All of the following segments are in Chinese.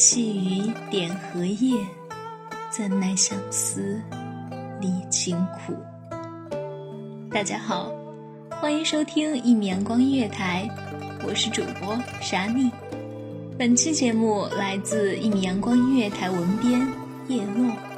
细雨点荷叶，怎奈相思离情苦。大家好，欢迎收听一米阳光音乐台，我是主播傻妮。本期节目来自一米阳光音乐台文编叶落。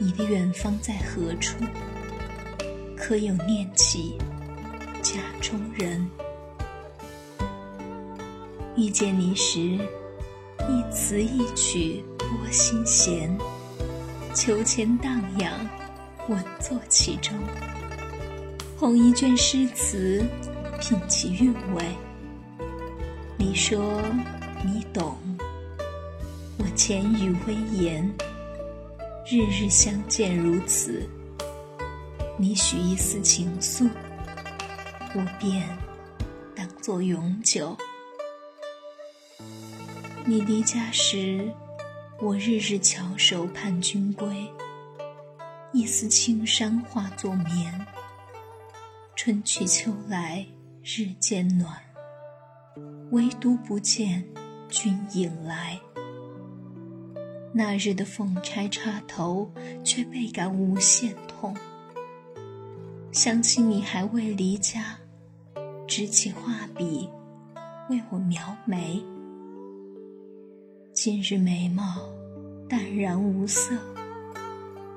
你的远方在何处？可有念起家中人？遇见你时，一词一曲拨心弦，秋千荡漾，稳坐其中。捧一卷诗词，品其韵味。你说你懂，我浅语微言。日日相见如此，你许一丝情愫，我便当作永久。你离家时，我日日翘首盼君归。一丝青山化作眠，春去秋来日渐暖。唯独不见君影来。那日的凤钗插头，却倍感无限痛。想起你还未离家，执起画笔为我描眉。今日眉毛淡然无色，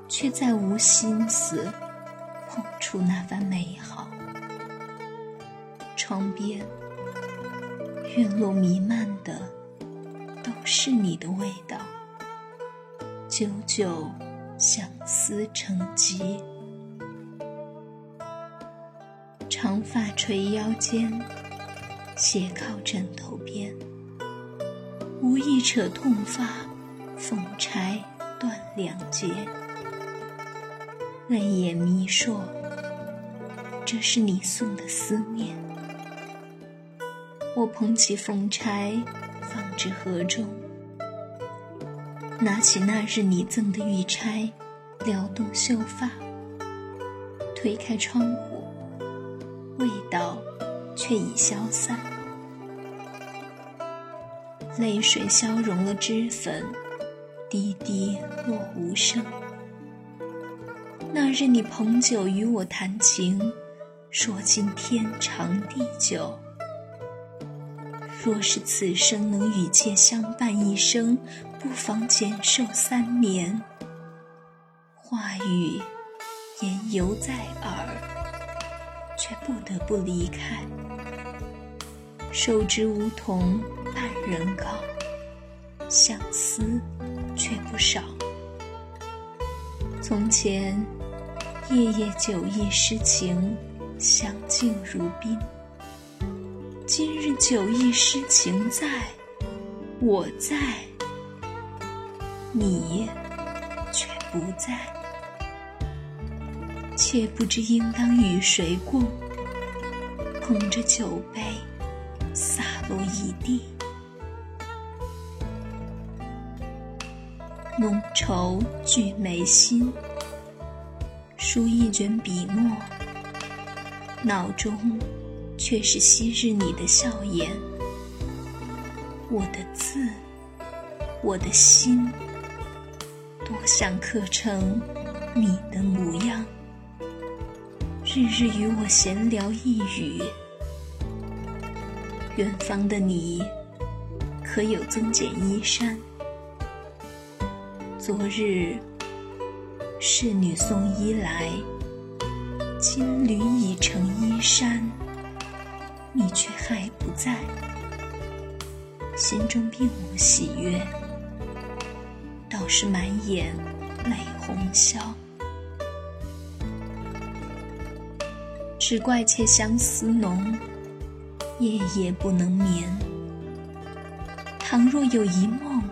却再无心思碰触那番美好。窗边，院落弥漫的都是你的味道，久久相思成疾。长发垂腰间，斜靠枕头边，无意扯痛发，缝柴断两截，泪眼迷烁。这是你送的思念。我捧起缝钗，放置盒中，拿起那日你赠的玉钗，撩动秀发，推开窗户，味道却已消散，泪水消融了脂粉，滴滴落无声。那日你捧酒与我谈情。说尽天长地久。若是此生能与妾相伴一生，不妨减寿三年。话语言犹在耳，却不得不离开。手执梧桐半人高，相思却不少。从前夜夜酒意诗情。相敬如宾。今日酒意诗情在，我在，你却不在。却不知应当与谁共，捧着酒杯，洒落一地。浓愁聚眉心，书一卷笔墨。脑中却是昔日你的笑颜，我的字，我的心，想刻成你的模样。日日与我闲聊一语，远方的你可有增减衣衫？昨日侍女送衣来。金缕已成衣衫，你却还不在，心中并无喜悦，是满眼泪红消。只怪妾相思浓，夜夜不能眠。倘若有一梦，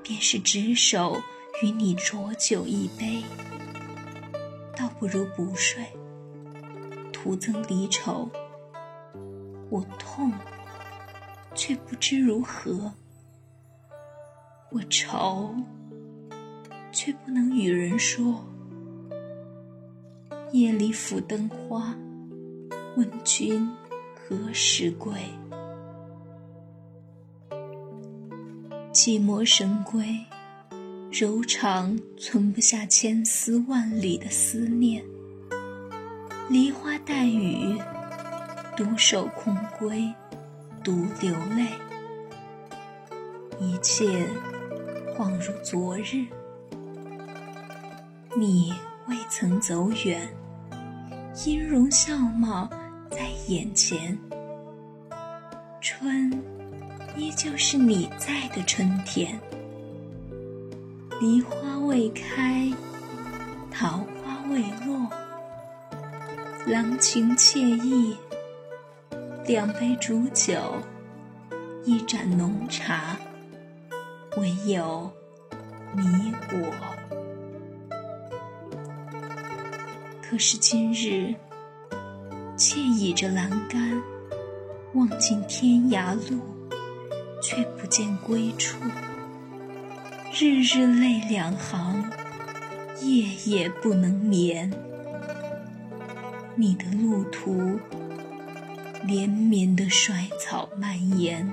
便是执手与你浊酒一杯，倒不如不睡。徒增离愁，我痛，却不知如何；我愁，却不能与人说。夜里抚灯花，问君何时归？寂寞神归，柔肠存不下千丝万缕的思念。梨花带雨，独守空闺，独流泪。一切恍如昨日，你未曾走远，音容笑貌在眼前。春，依旧是你在的春天。梨花未开，桃花未落。郎情妾意，两杯煮酒，一盏浓茶，唯有你我。可是今日，妾倚着栏杆，望尽天涯路，却不见归处。日日泪两行，夜夜不能眠。你的路途，连绵的衰草蔓延，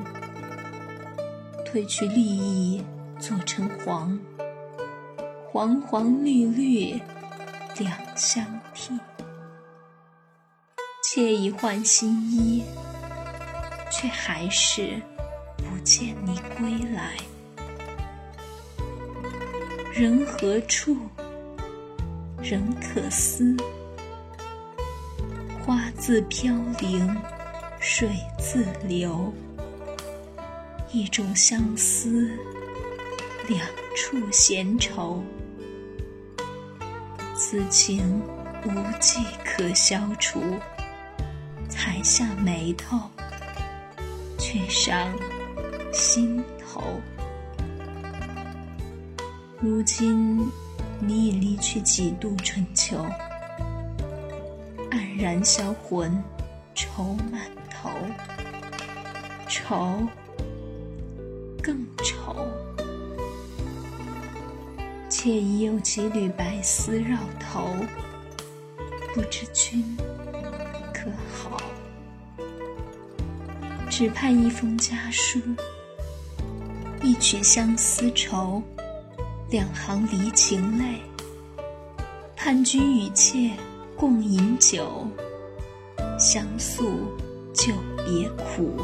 褪去绿意做成黄，黄黄绿绿两相替。妾已换新衣，却还是不见你归来。人何处？人可思。花自飘零，水自流。一种相思，两处闲愁。此情无计可消除，才下眉头，却伤心头。如今你已离去几度春秋，黯然销魂，愁满头，愁。更愁，妾已有几缕白丝绕头，不知君可好？只盼一封家书，一曲相思愁，两行离情泪。盼君与妾共饮酒，相诉久别苦。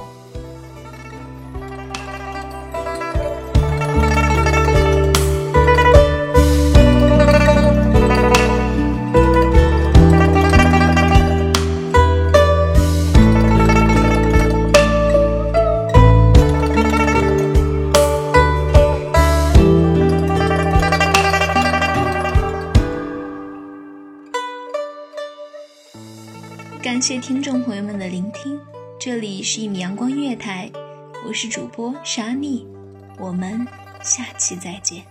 谢听众朋友们的聆听，这里是一米阳光音乐台，我是主播沙蜜，我们下期再见。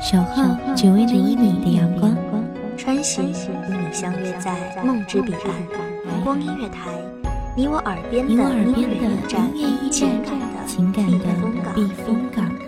小号只为那一米的阳光，穿行与你相约在梦之彼岸，光音乐台。你我耳边的音乐驿站，情感的避风港。